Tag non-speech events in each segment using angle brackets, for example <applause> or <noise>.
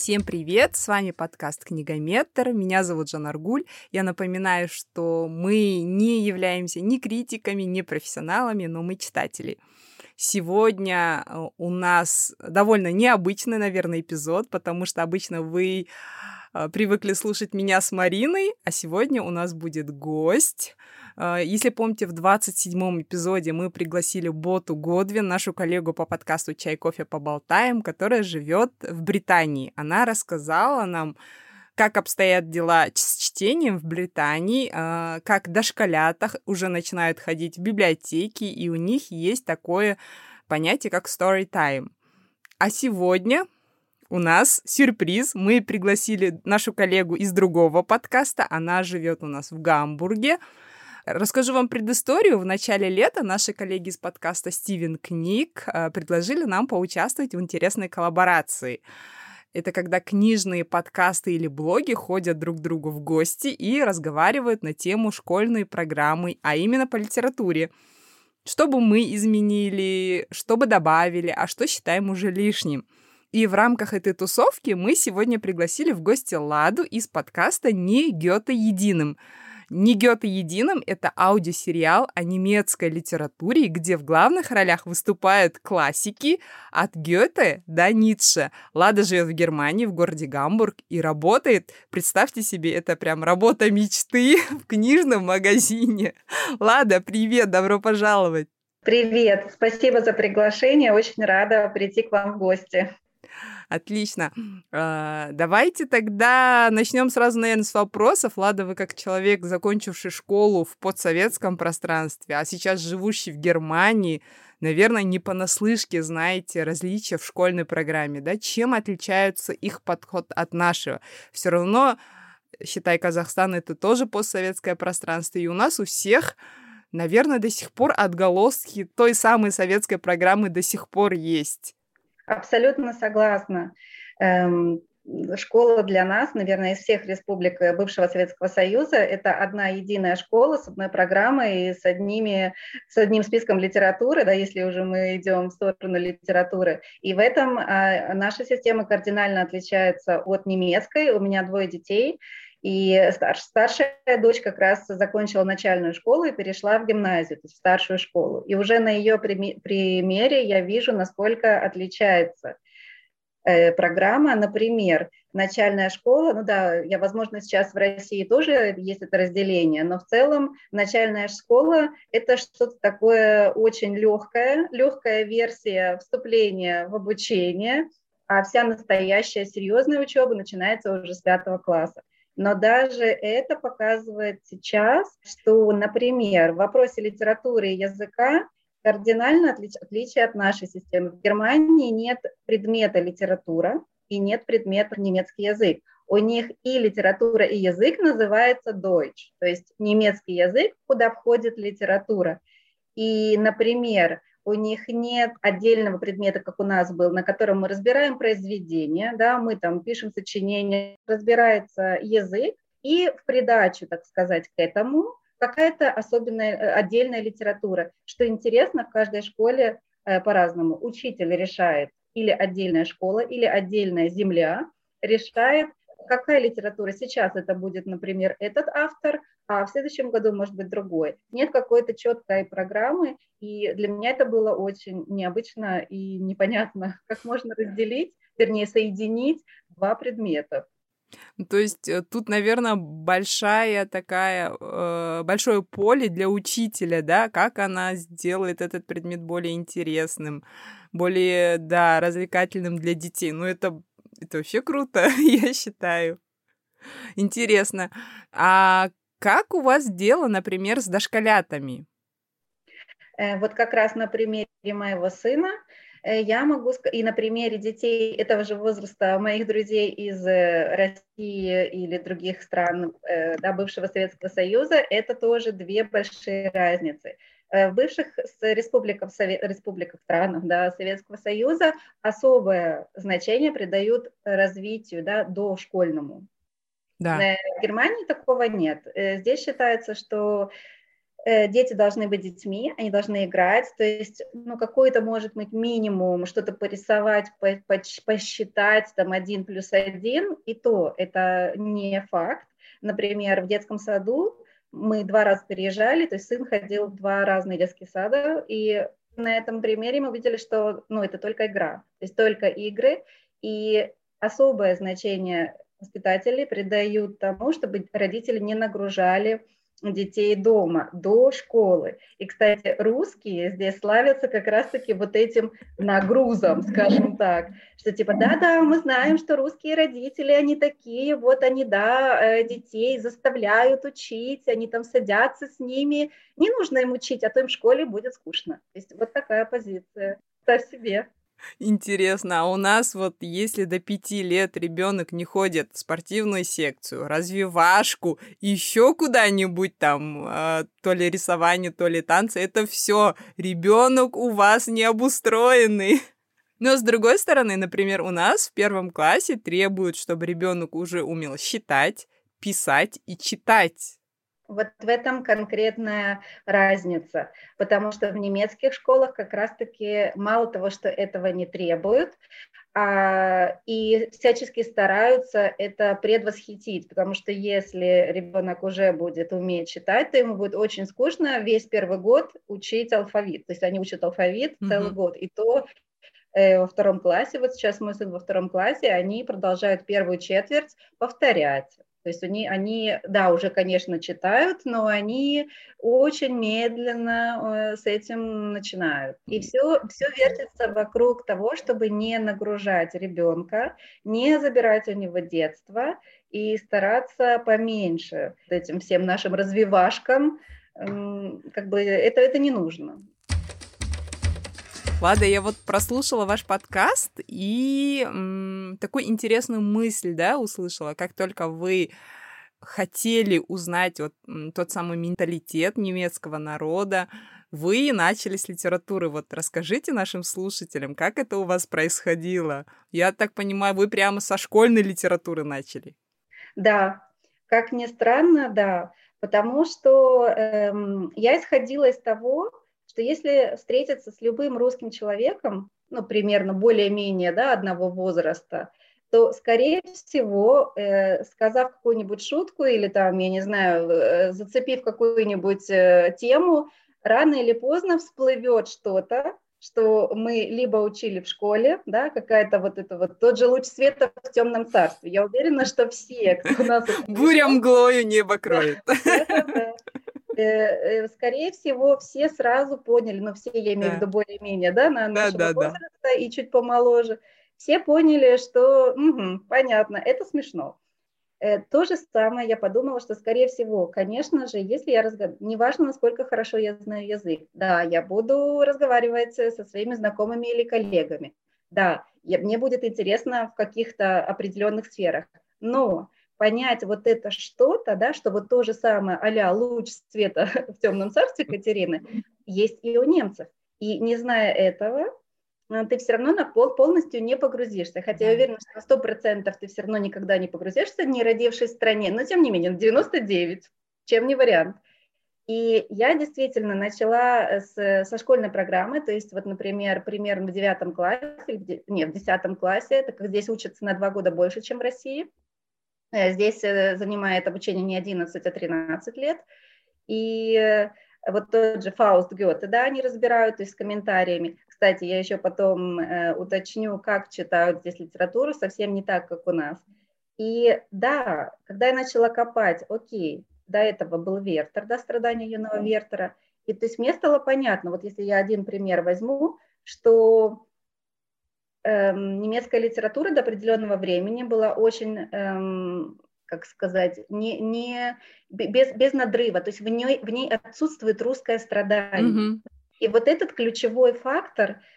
Всем привет! С вами подкаст «Книгометр». Меня зовут Жан Аргуль. Я напоминаю, что мы не являемся ни критиками, ни профессионалами, но мы читатели. Сегодня э, у нас довольно необычный, наверное, эпизод, потому что обычно вы э, привыкли слушать меня с Мариной, а сегодня у нас будет гость. Э, если помните, в 27-м эпизоде мы пригласили Боту Годвин, нашу коллегу по подкасту «Чай, кофе, поболтаем», которая живет в Британии. Она рассказала нам, как обстоят дела с чтением в Британии, э, как дошколятах уже начинают ходить в библиотеки, и у них есть такое понятие, как story time. А сегодня у нас сюрприз. Мы пригласили нашу коллегу из другого подкаста. Она живет у нас в Гамбурге. Расскажу вам предысторию. В начале лета наши коллеги из подкаста Стивен Книг э, предложили нам поучаствовать в интересной коллаборации. Это когда книжные подкасты или блоги ходят друг к другу в гости и разговаривают на тему школьной программы, а именно по литературе. Что бы мы изменили, что бы добавили, а что считаем уже лишним. И в рамках этой тусовки мы сегодня пригласили в гости Ладу из подкаста «Не Гёте единым», не Гёте единым — это аудиосериал о немецкой литературе, где в главных ролях выступают классики от Гёте до Ницше. Лада живет в Германии, в городе Гамбург, и работает, представьте себе, это прям работа мечты <laughs> в книжном магазине. Лада, привет, добро пожаловать! Привет, спасибо за приглашение, очень рада прийти к вам в гости. Отлично. А, давайте тогда начнем сразу, наверное, с вопросов. Лада, вы как человек, закончивший школу в подсоветском пространстве, а сейчас живущий в Германии, наверное, не понаслышке знаете различия в школьной программе, да? Чем отличаются их подход от нашего? Все равно, считай, Казахстан — это тоже постсоветское пространство, и у нас у всех наверное, до сих пор отголоски той самой советской программы до сих пор есть. Абсолютно согласна. Эм, школа для нас, наверное, из всех республик бывшего Советского Союза, это одна единая школа с одной программой и с, одними, с одним списком литературы, да, если уже мы идем в сторону литературы. И в этом а, наша система кардинально отличается от немецкой. У меня двое детей, и старш, старшая дочь как раз закончила начальную школу и перешла в гимназию, то есть в старшую школу. И уже на ее примере я вижу, насколько отличается э, программа. Например, начальная школа, ну да, я, возможно, сейчас в России тоже есть это разделение, но в целом начальная школа – это что-то такое очень легкое, легкая версия вступления в обучение, а вся настоящая серьезная учеба начинается уже с пятого класса. Но даже это показывает сейчас, что, например, в вопросе литературы и языка кардинально отлич, отличие от нашей системы. В Германии нет предмета литература и нет предмета немецкий язык. У них и литература, и язык называется Deutsch, то есть немецкий язык, куда входит литература. И, например, у них нет отдельного предмета, как у нас был, на котором мы разбираем произведение, да, мы там пишем сочинение, разбирается язык, и в придачу, так сказать, к этому какая-то особенная э, отдельная литература. Что интересно, в каждой школе э, по-разному. Учитель решает, или отдельная школа, или отдельная земля решает, какая литература сейчас это будет, например, этот автор, а в следующем году может быть другой. Нет какой-то четкой программы, и для меня это было очень необычно и непонятно, <laughs> как можно разделить, вернее, соединить два предмета. Ну, то есть э, тут, наверное, большая такая, э, большое поле для учителя, да, как она сделает этот предмет более интересным, более, да, развлекательным для детей. Ну, это это вообще круто, <laughs> я считаю. Интересно. А как у вас дело, например, с дошколятами? Э, вот как раз на примере моего сына э, я могу сказать, и на примере детей этого же возраста моих друзей из э, России или других стран да, бывшего Советского Союза, это тоже две большие разницы. В бывших республиках, республиках странах да, Советского Союза особое значение придают развитию да, дошкольному. Да. В Германии такого нет. Э, здесь считается, что Э, дети должны быть детьми, они должны играть, то есть, ну, какой-то, может быть, минимум, что-то порисовать, посчитать, там, один плюс один, и то это не факт. Например, в детском саду мы два раза переезжали, то есть сын ходил в два разных детских сада, и на этом примере мы увидели, что, ну, это только игра, то есть только игры, и особое значение воспитатели придают тому, чтобы родители не нагружали детей дома, до школы. И, кстати, русские здесь славятся как раз-таки вот этим нагрузом, скажем так, что типа, да-да, мы знаем, что русские родители, они такие, вот они, да, э, детей заставляют учить, они там садятся с ними, не нужно им учить, а то им в школе будет скучно. То есть вот такая позиция. Ставь себе. Интересно, а у нас вот если до пяти лет ребенок не ходит в спортивную секцию, развивашку, еще куда-нибудь там, э, то ли рисование, то ли танцы, это все ребенок у вас не обустроенный. Но с другой стороны, например, у нас в первом классе требуют, чтобы ребенок уже умел считать, писать и читать. Вот в этом конкретная разница, потому что в немецких школах как раз-таки мало того, что этого не требуют, а, и всячески стараются это предвосхитить, потому что если ребенок уже будет уметь читать, то ему будет очень скучно весь первый год учить алфавит. То есть они учат алфавит mm-hmm. целый год, и то э, во втором классе, вот сейчас мой сын во втором классе, они продолжают первую четверть повторять то есть они, они, да, уже, конечно, читают, но они очень медленно э, с этим начинают. И все, все вертится вокруг того, чтобы не нагружать ребенка, не забирать у него детство и стараться поменьше этим всем нашим развивашкам, как бы это, это не нужно. Лада, я вот прослушала ваш подкаст и м, такую интересную мысль, да, услышала, как только вы хотели узнать вот м, тот самый менталитет немецкого народа, вы начали с литературы. Вот расскажите нашим слушателям, как это у вас происходило. Я так понимаю, вы прямо со школьной литературы начали. Да, как ни странно, да, потому что эм, я исходила из того, что если встретиться с любым русским человеком, ну, примерно более-менее, да, одного возраста, то, скорее всего, э, сказав какую-нибудь шутку или там, я не знаю, э, зацепив какую-нибудь э, тему, рано или поздно всплывет что-то, что мы либо учили в школе, да, какая-то вот это вот тот же луч света в темном царстве. Я уверена, что все, кто у нас... Буря мглою небо кроет. Э, э, скорее всего, все сразу поняли, ну, все, я имею в виду более-менее, да, на нашего да, возраста да. и чуть помоложе, все поняли, что, угу, понятно, это смешно. Э, то же самое я подумала, что, скорее всего, конечно же, если я разговариваю, неважно, насколько хорошо я знаю язык, да, я буду разговаривать со своими знакомыми или коллегами, да, я, мне будет интересно в каких-то определенных сферах, но понять вот это что-то, да, что вот то же самое а луч света <laughs> в темном царстве Катерины есть и у немцев. И не зная этого, э, ты все равно на пол, полностью не погрузишься. Хотя я уверена, что на сто процентов ты все равно никогда не погрузишься, не родившись в стране, но тем не менее, 99, чем не вариант. И я действительно начала э, с, со школьной программы, то есть вот, например, примерно в девятом классе, нет, в десятом классе, это как здесь учатся на два года больше, чем в России, здесь э, занимает обучение не 11, а 13 лет. И э, вот тот же Фауст Гёте, да, они разбирают, то есть с комментариями. Кстати, я еще потом э, уточню, как читают здесь литературу, совсем не так, как у нас. И да, когда я начала копать, окей, до этого был Вертер, да, страдания юного Вертера, и то есть мне стало понятно, вот если я один пример возьму, что эм, немецкая литература до определенного времени была очень, эм, как сказать, не, не, без, без надрыва, то есть в ней, в ней отсутствует русское страдание. Mm-hmm. И вот этот ключевой фактор –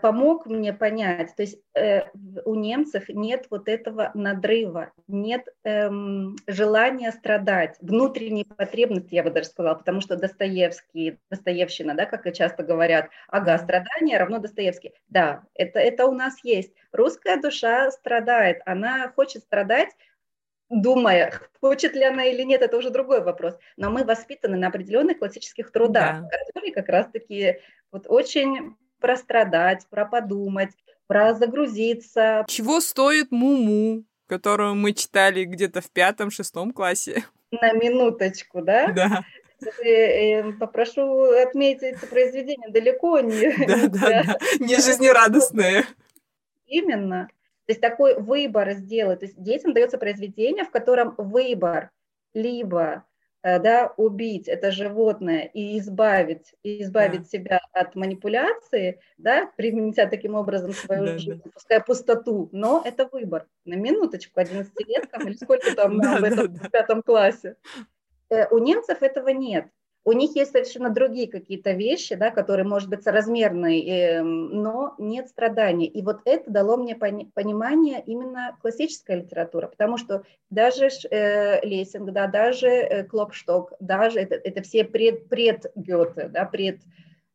помог мне понять, то есть э, у немцев нет вот этого надрыва, нет эм, желания страдать, внутренней потребности, я бы даже сказала, потому что Достоевский, Достоевщина, да, как и часто говорят, ага, страдание равно Достоевский. Да, это, это у нас есть. Русская душа страдает, она хочет страдать думая, хочет ли она или нет, это уже другой вопрос. Но мы воспитаны на определенных классических трудах, да. которые как раз-таки вот очень прострадать, про подумать, про загрузиться. Чего стоит Муму, которую мы читали где-то в пятом-шестом классе? На минуточку, да? Да. Э, попрошу отметить это произведение далеко не, да, да, да. не жизнерадостное. Именно. То есть такой выбор сделать. То есть детям дается произведение, в котором выбор либо э, да, убить это животное и избавить, и избавить да. себя от манипуляции, да, применя таким образом свою да, жизнь, да. пускай пустоту, но это выбор. На минуточку, 11 лет там, или сколько там <laughs> да, в этом да, пятом классе. Э, у немцев этого нет. У них есть совершенно другие какие-то вещи, да, которые, может быть, соразмерны, эм, но нет страданий. И вот это дало мне понимание именно классической литературы, потому что даже э, Лессинг, да, даже э, Клопшток, даже это, это все пред, пред Гёте, да, пред,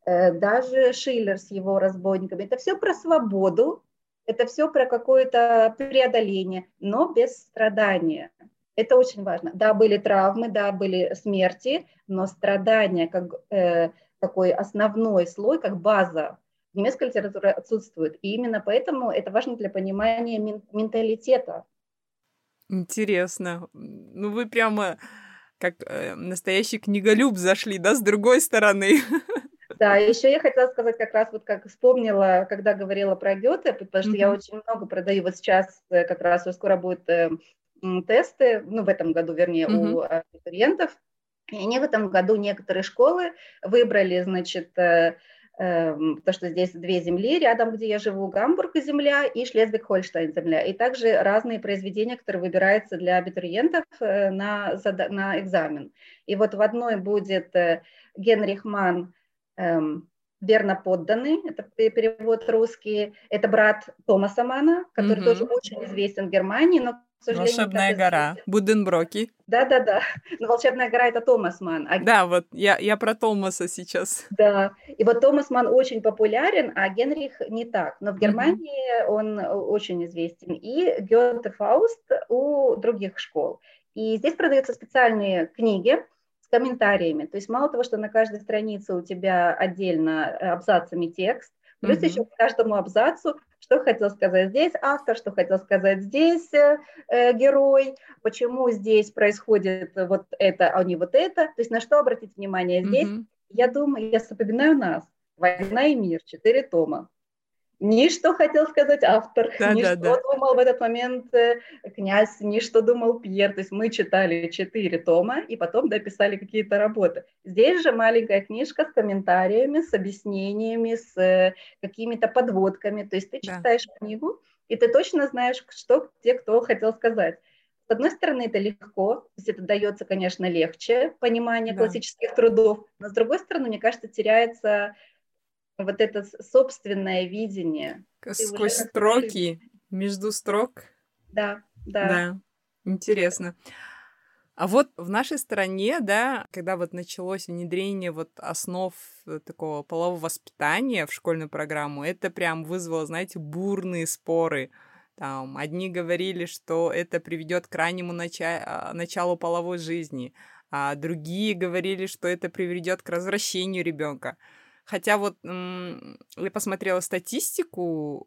э, даже Шиллер с его разбойниками, это все про свободу, это все про какое-то преодоление, но без страдания. Это очень важно. Да, были травмы, да, были смерти, но страдания как э, такой основной слой, как база в немецкой литературе отсутствует. И именно поэтому это важно для понимания менталитета. Интересно. Ну, вы прямо как э, настоящий книголюб зашли, да, с другой стороны. <laughs> Да, еще я хотела сказать как раз вот как вспомнила, когда говорила про Гёте, потому что mm-hmm. я очень много продаю вот сейчас, э, как раз скоро будет э, тесты, ну, в этом году, вернее, mm-hmm. у абитуриентов. И они в этом году некоторые школы выбрали, значит, э, э, то, что здесь две земли, рядом, где я живу, Гамбург земля и Шлезвиг-Хольштайн земля. И также разные произведения, которые выбираются для абитуриентов э, на, на экзамен. И вот в одной будет э, Генрих Ман эм, верно подданный, это перевод русский, это брат Томаса Мана, который mm-hmm. тоже очень известен в Германии, но Волшебная гора, Буденброки. Да-да-да, но Волшебная гора это Томас Ман. А... Да, вот я, я про Томаса сейчас. Да, и вот Томас Ман очень популярен, а Генрих не так. Но в Германии mm-hmm. он очень известен. И Гёте Фауст у других школ. И здесь продаются специальные книги, комментариями. То есть мало того, что на каждой странице у тебя отдельно абзацами текст, плюс mm-hmm. еще к каждому абзацу что хотел сказать здесь автор, что хотел сказать здесь э, э, герой, почему здесь происходит вот это, а не вот это, то есть на что обратить внимание здесь. Mm-hmm. Я думаю, я вспоминаю нас, «Война и мир», четыре тома ни что хотел сказать автор, да, <laughs> ни да, что да. думал в этот момент э, князь, ни что думал Пьер. То есть мы читали четыре тома и потом дописали какие-то работы. Здесь же маленькая книжка с комментариями, с объяснениями, с э, какими-то подводками. То есть ты да. читаешь книгу, и ты точно знаешь, что те, кто хотел сказать. С одной стороны, это легко, то есть это дается, конечно, легче, понимание да. классических трудов, но с другой стороны, мне кажется, теряется вот это собственное видение. Сквозь строки, между строк. Да, да. Да, интересно. А вот в нашей стране, да, когда вот началось внедрение вот основ э, такого полового воспитания в школьную программу, это прям вызвало, знаете, бурные споры. Там одни говорили, что это приведет к раннему нача- а, началу половой жизни, а другие говорили, что это приведет к развращению ребенка. Хотя вот я посмотрела статистику,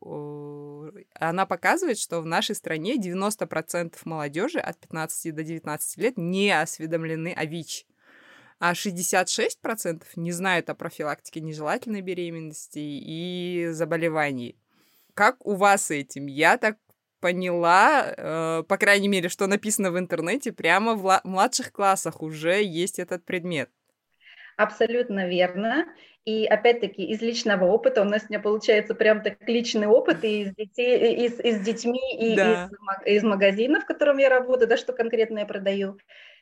она показывает, что в нашей стране 90% молодежи от 15 до 19 лет не осведомлены о ВИЧ, а 66% не знают о профилактике нежелательной беременности и заболеваний. Как у вас с этим? Я так поняла, э, по крайней мере, что написано в интернете, прямо в младших классах уже есть этот предмет. Абсолютно верно. И опять-таки из личного опыта у нас у меня получается прям так личный опыт и из детей, и с, и с детьми, и да. из, из магазинов, в котором я работаю, да, что конкретно я продаю.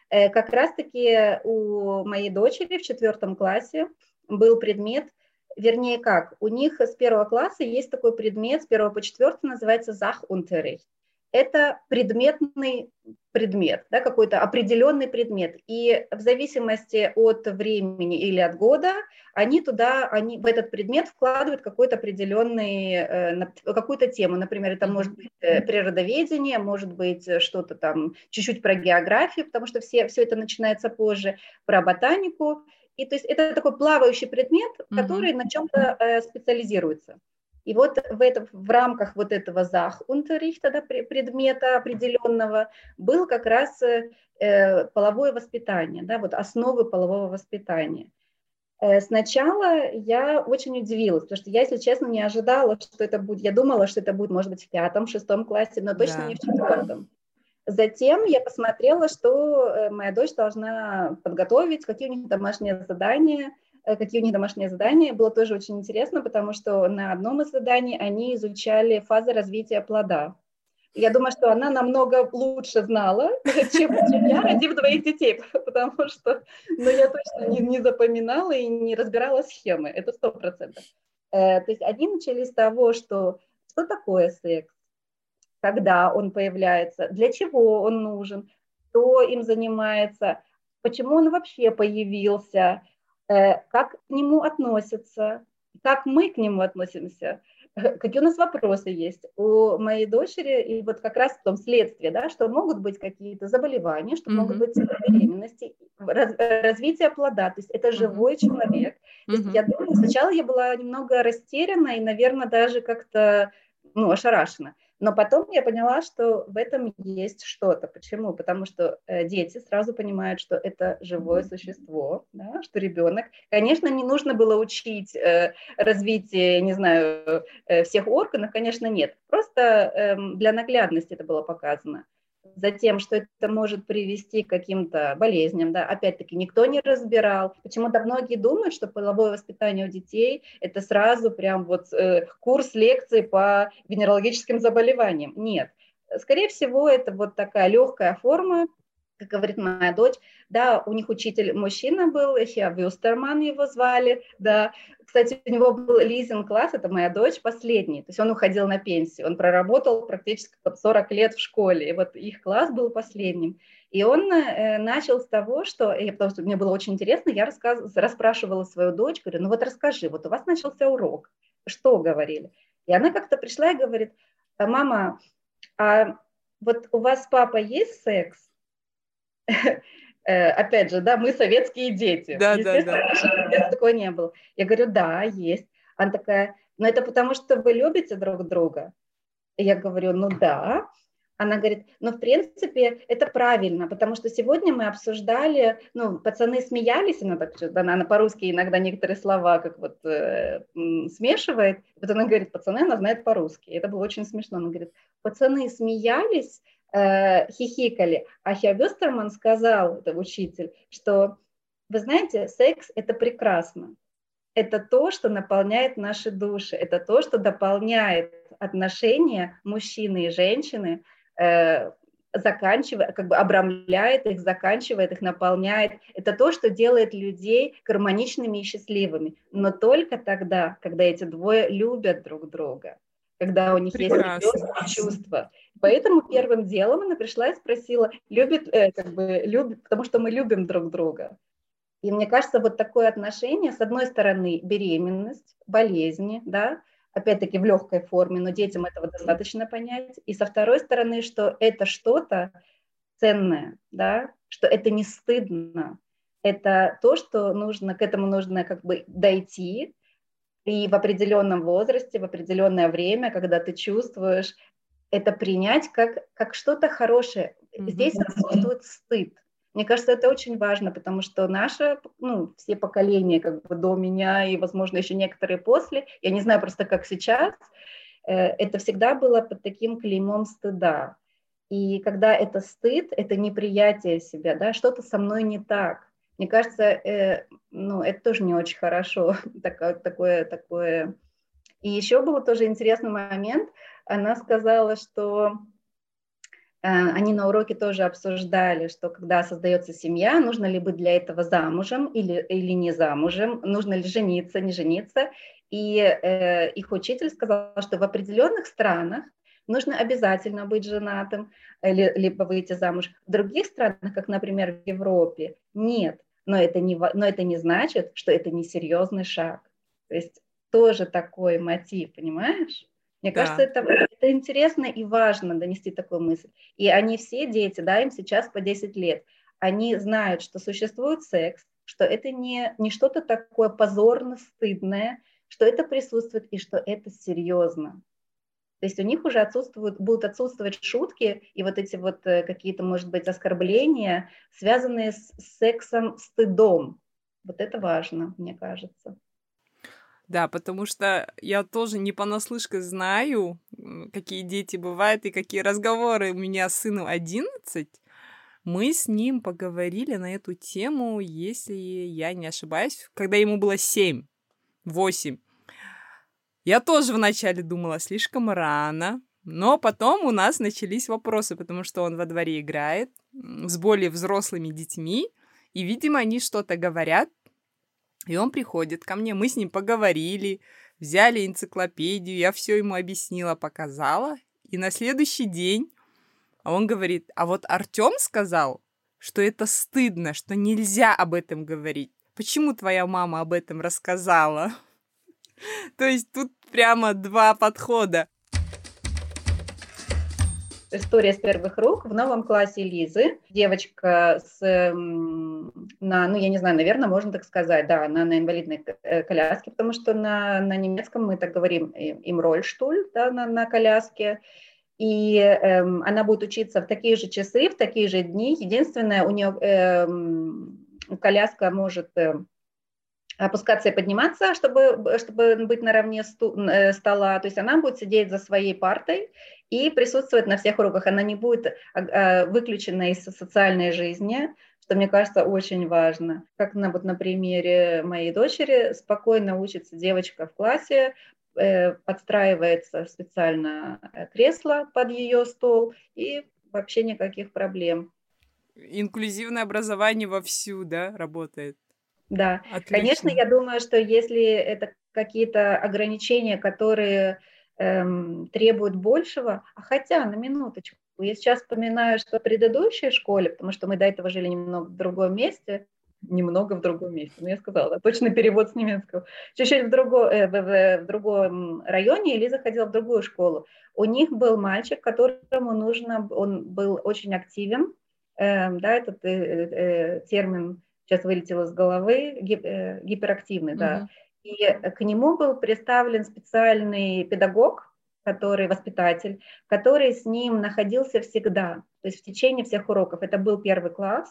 Э, как раз-таки у моей дочери в четвертом классе был предмет, вернее как, у них с первого класса есть такой предмет, с первого по четвертый называется Zachunterricht. Это предметный предмет, да, какой-то определенный предмет. И в зависимости от времени или от года они туда, они в этот предмет вкладывают какой-то определенный, э, какую-то тему. Например, это может быть э, природоведение, может быть что-то там чуть-чуть про географию, потому что все, все это начинается позже, про ботанику. И то есть это такой плавающий предмет, который mm-hmm. на чем-то э, специализируется. И вот в, этом, в рамках вот этого захунтеррихта, да, предмета определенного, был как раз э, половое воспитание, да, вот основы полового воспитания. Э, сначала я очень удивилась, потому что я, если честно, не ожидала, что это будет. Я думала, что это будет, может быть, в пятом, шестом классе, но точно да. не в четвертом. Затем я посмотрела, что э, моя дочь должна подготовить, какие у них домашние задания – Э, какие у них домашние задания. Было тоже очень интересно, потому что на одном из заданий они изучали фазы развития плода. Я думаю, что она намного лучше знала, <laughs> чем, чем я, родив двоих детей, <laughs> потому что ну, я точно не, не запоминала и не разбирала схемы, это сто процентов. Э, то есть они начали с того, что что такое секс, когда он появляется, для чего он нужен, кто им занимается, почему он вообще появился, Э, как к нему относятся, как мы к нему относимся, <laughs> какие у нас вопросы есть у моей дочери, и вот как раз в том следствии, да, что могут быть какие-то заболевания, что mm-hmm. могут быть беременности, раз, развитие плода, то есть это живой mm-hmm. человек. То есть mm-hmm. я думаю, сначала я была немного растеряна и, наверное, даже как-то ну, ошарашена. Но потом я поняла, что в этом есть что-то. Почему? Потому что э, дети сразу понимают, что это живое существо, да, что ребенок. Конечно, не нужно было учить э, развитие, не знаю, э, всех органов, конечно, нет. Просто э, для наглядности это было показано затем, что это может привести к каким-то болезням, да, опять-таки никто не разбирал. Почему-то многие думают, что половое воспитание у детей – это сразу прям вот э, курс лекций по венерологическим заболеваниям. Нет, скорее всего, это вот такая легкая форма как говорит моя дочь, да, у них учитель мужчина был, Хиа Вюстерман его звали, да, кстати, у него был лизинг-класс, это моя дочь, последний, то есть он уходил на пенсию, он проработал практически 40 лет в школе, и вот их класс был последним. И он э, начал с того, что, я, потому что мне было очень интересно, я рассказ, расспрашивала свою дочь, говорю, ну вот расскажи, вот у вас начался урок, что говорили? И она как-то пришла и говорит, «А, мама, а вот у вас папа есть секс? <laughs> Э, опять же, да, мы советские дети. Да, да, да. Такого не было. Я говорю, да, есть. Она такая, ну это потому что вы любите друг друга? Я говорю, ну да. Она говорит, ну, в принципе, это правильно, потому что сегодня мы обсуждали, ну, пацаны смеялись, она так что она по-русски иногда некоторые слова как вот э, смешивает, вот она говорит, пацаны, она знает по-русски, это было очень смешно, она говорит, пацаны смеялись, э, хихикали. А Хя Вестерман сказал, это учитель, что, вы знаете, секс – это прекрасно. Это то, что наполняет наши души, это то, что дополняет отношения мужчины и женщины, э, заканчивая, как бы обрамляет их, заканчивает их, наполняет. Это то, что делает людей гармоничными и счастливыми. Но только тогда, когда эти двое любят друг друга, когда у них Прекрасно. есть чувства. Поэтому первым делом она пришла и спросила, любит, э, как бы, любит, потому что мы любим друг друга. И мне кажется, вот такое отношение, с одной стороны, беременность, болезни, да, опять-таки в легкой форме, но детям этого достаточно понять. И со второй стороны, что это что-то ценное, да, что это не стыдно, это то, что нужно, к этому нужно как бы дойти, и в определенном возрасте, в определенное время, когда ты чувствуешь это принять как, как что-то хорошее. Здесь отсутствует стыд. Мне кажется, это очень важно, потому что наше, ну, все поколения как бы до меня и, возможно, еще некоторые после, я не знаю просто, как сейчас, э, это всегда было под таким клеймом стыда. И когда это стыд, это неприятие себя, да, что-то со мной не так. Мне кажется, э, ну, это тоже не очень хорошо, <laughs> такое, такое, такое. И еще был тоже интересный момент – она сказала, что э, они на уроке тоже обсуждали, что когда создается семья, нужно ли быть для этого замужем или, или не замужем, нужно ли жениться, не жениться. И э, их учитель сказал, что в определенных странах нужно обязательно быть женатым, либо выйти замуж. В других странах, как, например, в Европе, нет. Но это не, но это не значит, что это не серьезный шаг. То есть тоже такой мотив, понимаешь? Мне да. кажется, это, это интересно и важно донести такую мысль. И они все дети, да, им сейчас по 10 лет, они знают, что существует секс, что это не, не что-то такое позорно, стыдное, что это присутствует и что это серьезно. То есть у них уже отсутствуют, будут отсутствовать шутки и вот эти вот э, какие-то, может быть, оскорбления, связанные с сексом, стыдом. Вот это важно, мне кажется. Да, потому что я тоже не понаслышке знаю, какие дети бывают и какие разговоры. У меня сыну 11. Мы с ним поговорили на эту тему, если я не ошибаюсь, когда ему было 7, 8. Я тоже вначале думала слишком рано, но потом у нас начались вопросы, потому что он во дворе играет с более взрослыми детьми, и, видимо, они что-то говорят, и он приходит ко мне, мы с ним поговорили, взяли энциклопедию, я все ему объяснила, показала. И на следующий день он говорит, а вот Артем сказал, что это стыдно, что нельзя об этом говорить. Почему твоя мама об этом рассказала? <laughs> То есть тут прямо два подхода история с первых рук в новом классе Лизы. Девочка с, на, ну, я не знаю, наверное, можно так сказать, да, она на инвалидной э, коляске, потому что на, на немецком мы так говорим им рольштуль, да, на, на коляске. И эм, она будет учиться в такие же часы, в такие же дни. Единственное, у нее эм, коляска может э, опускаться и подниматься, чтобы, чтобы быть наравне сту, э, стола. То есть она будет сидеть за своей партой и присутствовать на всех уроках. Она не будет а, а, выключена из социальной жизни, что мне кажется очень важно. Как на, вот на примере моей дочери, спокойно учится девочка в классе, э, подстраивается специально э, кресло под ее стол, и вообще никаких проблем. Инклюзивное образование вовсю, да, работает? Да, Отлично. конечно, я думаю, что если это какие-то ограничения, которые эм, требуют большего, а хотя, на минуточку, я сейчас вспоминаю, что в предыдущей школе, потому что мы до этого жили немного в другом месте, немного в другом месте, ну я сказала, да, точно перевод с немецкого, чуть-чуть в, друго, э, в, в другом районе, и Лиза ходила в другую школу. У них был мальчик, которому нужно, он был очень активен, э, да, этот э, э, термин сейчас вылетел из головы, гип, э, гиперактивный, да, и к нему был представлен специальный педагог, который воспитатель, который с ним находился всегда, то есть в течение всех уроков. Это был первый класс,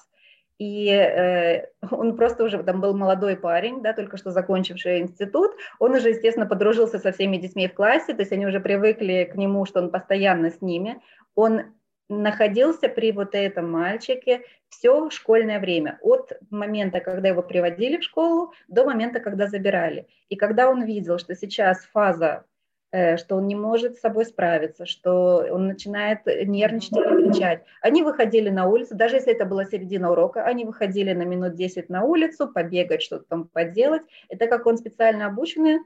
и э, он просто уже там был молодой парень, да, только что закончивший институт, он уже, естественно, подружился со всеми детьми в классе, то есть они уже привыкли к нему, что он постоянно с ними. Он находился при вот этом мальчике все школьное время, от момента, когда его приводили в школу, до момента, когда забирали. И когда он видел, что сейчас фаза, э, что он не может с собой справиться, что он начинает нервничать и кричать, они выходили на улицу, даже если это была середина урока, они выходили на минут 10 на улицу, побегать, что-то там поделать. Это как он специально обученный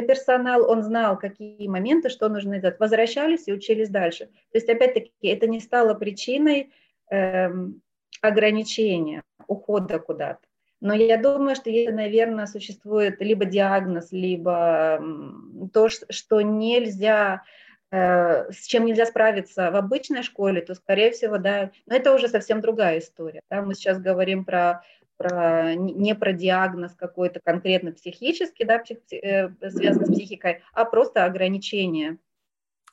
персонал, он знал, какие моменты, что нужно делать. Возвращались и учились дальше. То есть, опять-таки, это не стало причиной эм, ограничения, ухода куда-то. Но я думаю, что если, наверное, существует либо диагноз, либо то, что нельзя, э, с чем нельзя справиться в обычной школе, то, скорее всего, да, но это уже совсем другая история. Да? Мы сейчас говорим про про, не про диагноз какой-то конкретно психический, да, псих, э, связанный с психикой, а просто ограничение.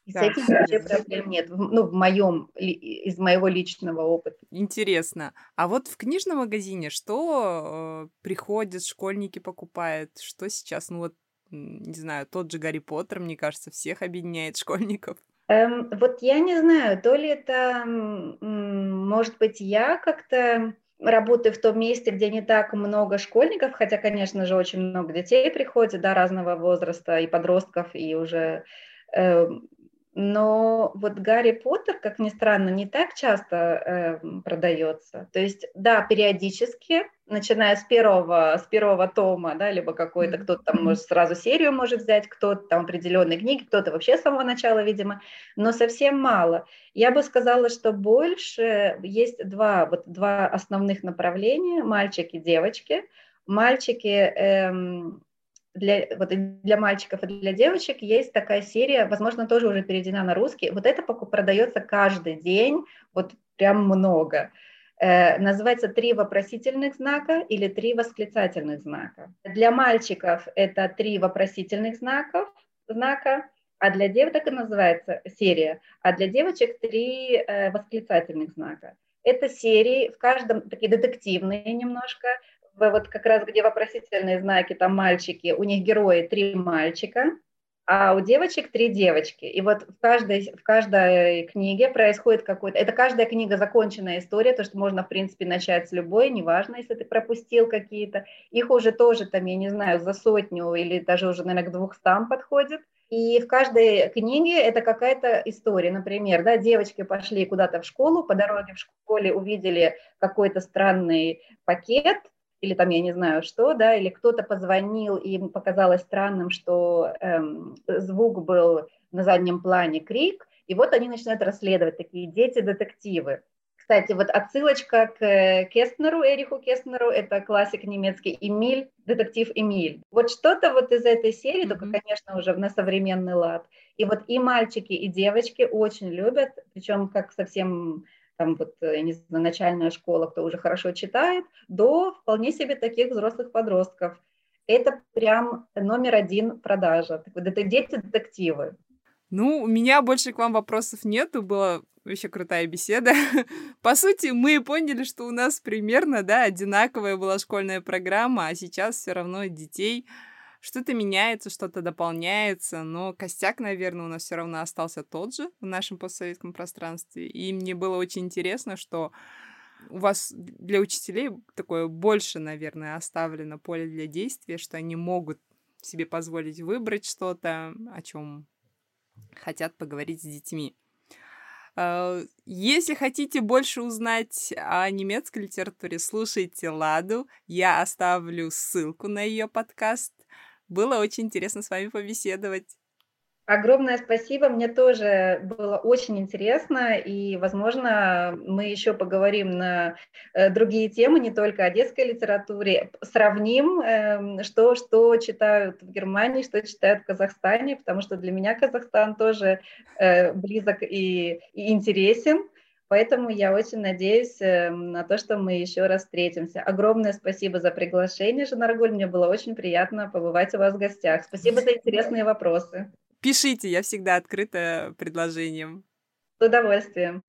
И да, с этим вообще проблем нет, ну, в моем, из моего личного опыта. Интересно. А вот в книжном магазине что э, приходят, школьники покупают? Что сейчас? Ну вот, не знаю, тот же Гарри Поттер, мне кажется, всех объединяет школьников. Эм, вот я не знаю, то ли это, может быть, я как-то работаю в том месте, где не так много школьников, хотя, конечно же, очень много детей приходит, да, разного возраста, и подростков, и уже э, но вот Гарри Поттер, как ни странно, не так часто э, продается. То есть, да, периодически, начиная с первого, с первого тома, да, либо какой-то, кто-то там может сразу серию может взять, кто-то там определенные книги, кто-то вообще с самого начала, видимо, но совсем мало. Я бы сказала, что больше есть два, вот два основных направления, мальчики, девочки. Мальчики эм, для, вот для мальчиков и для девочек есть такая серия, возможно, тоже уже переведена на русский. Вот это продается каждый день, вот прям много. Э, называется «Три вопросительных знака» или «Три восклицательных знака». Для мальчиков это «Три вопросительных знаков, знака», а для девочек называется серия, а для девочек «Три э, восклицательных знака». Это серии, в каждом такие детективные немножко, вот как раз где вопросительные знаки, там мальчики, у них герои три мальчика, а у девочек три девочки. И вот в каждой, в каждой книге происходит какой-то... Это каждая книга законченная история, то, что можно, в принципе, начать с любой, неважно, если ты пропустил какие-то. Их уже тоже, там, я не знаю, за сотню или даже уже, наверное, к двухстам подходит. И в каждой книге это какая-то история. Например, да, девочки пошли куда-то в школу, по дороге в школе увидели какой-то странный пакет, или там, я не знаю что, да, или кто-то позвонил, и им показалось странным, что эм, звук был на заднем плане крик, и вот они начинают расследовать, такие дети-детективы. Кстати, вот отсылочка к Кестнеру, Эриху Кестнеру, это классик немецкий, Эмиль, детектив Эмиль. Вот что-то вот из этой серии, mm-hmm. только, конечно, уже на современный лад. И вот и мальчики, и девочки очень любят, причем как совсем там вот, э, я не знаю, начальная школа, кто уже хорошо читает, до вполне себе таких взрослых подростков. Это прям номер один продажа. Это дети-детективы. Ну, у меня больше к вам вопросов нету, была вообще крутая беседа. <laughs> По сути, мы поняли, что у нас примерно, да, одинаковая была школьная программа, а сейчас все равно детей что-то меняется, что-то дополняется, но костяк, наверное, у нас все равно остался тот же в нашем постсоветском пространстве. И мне было очень интересно, что у вас для учителей такое больше, наверное, оставлено поле для действия, что они могут себе позволить выбрать что-то, о чем хотят поговорить с детьми. А, если хотите больше узнать о немецкой литературе, слушайте Ладу. Я оставлю ссылку на ее подкаст было очень интересно с вами побеседовать. Огромное спасибо, мне тоже было очень интересно, и, возможно, мы еще поговорим на э, другие темы, не только о детской литературе, сравним, эм, что, что читают в Германии, что читают в Казахстане, потому что для меня Казахстан тоже э, близок и, и интересен. Поэтому я очень надеюсь эм, на то, что мы еще раз встретимся. Огромное спасибо за приглашение, Жанаргуль. Мне было очень приятно побывать у вас в гостях. Спасибо за интересные вопросы. Пишите, я всегда открыта предложением. С удовольствием.